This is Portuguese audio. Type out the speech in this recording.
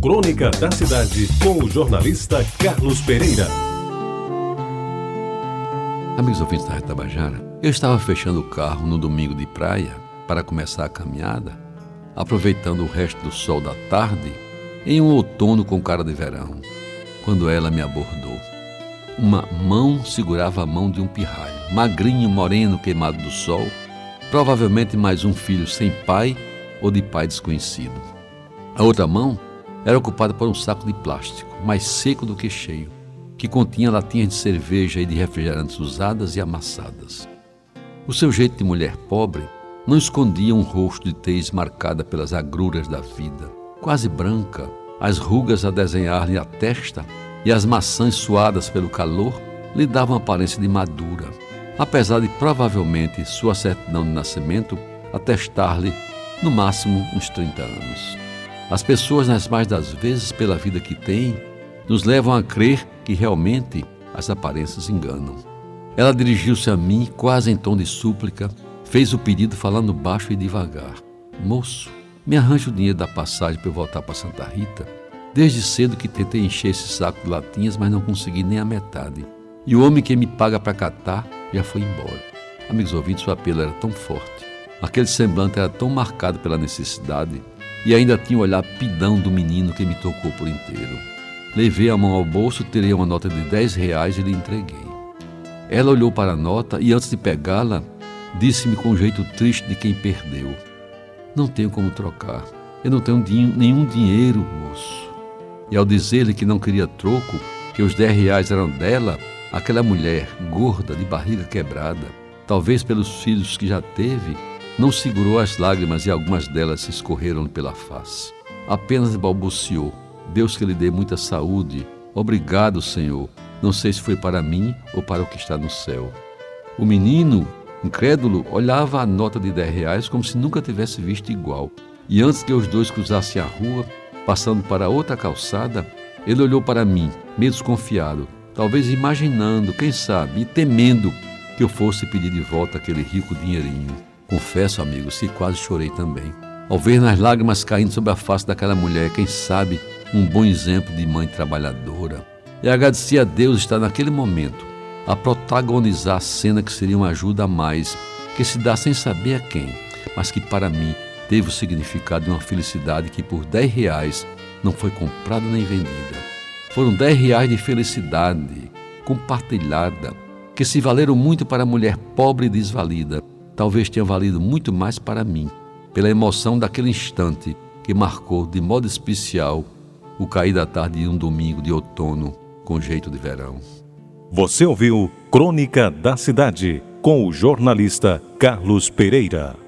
Crônica da Cidade, com o jornalista Carlos Pereira. Amigos ouvintes da Retabajara, eu estava fechando o carro no domingo de praia para começar a caminhada, aproveitando o resto do sol da tarde, em um outono com cara de verão, quando ela me abordou. Uma mão segurava a mão de um pirralho, magrinho, moreno, queimado do sol, provavelmente mais um filho sem pai ou de pai desconhecido. A outra mão era ocupada por um saco de plástico, mais seco do que cheio, que continha latinhas de cerveja e de refrigerantes usadas e amassadas. O seu jeito de mulher pobre não escondia um rosto de tez marcada pelas agruras da vida, quase branca, as rugas a desenhar-lhe a testa e as maçãs suadas pelo calor lhe davam aparência de madura, apesar de provavelmente sua certidão de nascimento atestar-lhe no máximo uns 30 anos. As pessoas, nas mais das vezes, pela vida que têm, nos levam a crer que realmente as aparências enganam. Ela dirigiu-se a mim, quase em tom de súplica, fez o pedido falando baixo e devagar: Moço, me arranje o dinheiro da passagem para eu voltar para Santa Rita. Desde cedo que tentei encher esse saco de latinhas, mas não consegui nem a metade. E o homem que me paga para catar já foi embora. Amigos ouvintes, o apelo era tão forte Aquele semblante era tão marcado pela necessidade e ainda tinha o olhar pidão do menino que me tocou por inteiro. Levei a mão ao bolso, tirei uma nota de 10 reais e lhe entreguei. Ela olhou para a nota e, antes de pegá-la, disse-me com um jeito triste de quem perdeu: Não tenho como trocar. Eu não tenho nenhum dinheiro, moço. E ao dizer-lhe que não queria troco, que os 10 reais eram dela, aquela mulher, gorda, de barriga quebrada, talvez pelos filhos que já teve, não segurou as lágrimas e algumas delas se escorreram pela face. Apenas balbuciou: Deus que lhe dê muita saúde. Obrigado, Senhor. Não sei se foi para mim ou para o que está no céu. O menino, incrédulo, olhava a nota de 10 reais como se nunca tivesse visto igual. E antes que os dois cruzassem a rua, passando para outra calçada, ele olhou para mim, meio desconfiado, talvez imaginando, quem sabe, e temendo que eu fosse pedir de volta aquele rico dinheirinho. Confesso, amigos, que quase chorei também. Ao ver nas lágrimas caindo sobre a face daquela mulher, quem sabe, um bom exemplo de mãe trabalhadora. E agradeci a Deus estar naquele momento a protagonizar a cena que seria uma ajuda a mais, que se dá sem saber a quem, mas que para mim teve o significado de uma felicidade que por 10 reais não foi comprada nem vendida. Foram 10 reais de felicidade compartilhada, que se valeram muito para a mulher pobre e desvalida, talvez tenha valido muito mais para mim, pela emoção daquele instante que marcou de modo especial o cair da tarde de um domingo de outono com jeito de verão. Você ouviu Crônica da Cidade com o jornalista Carlos Pereira.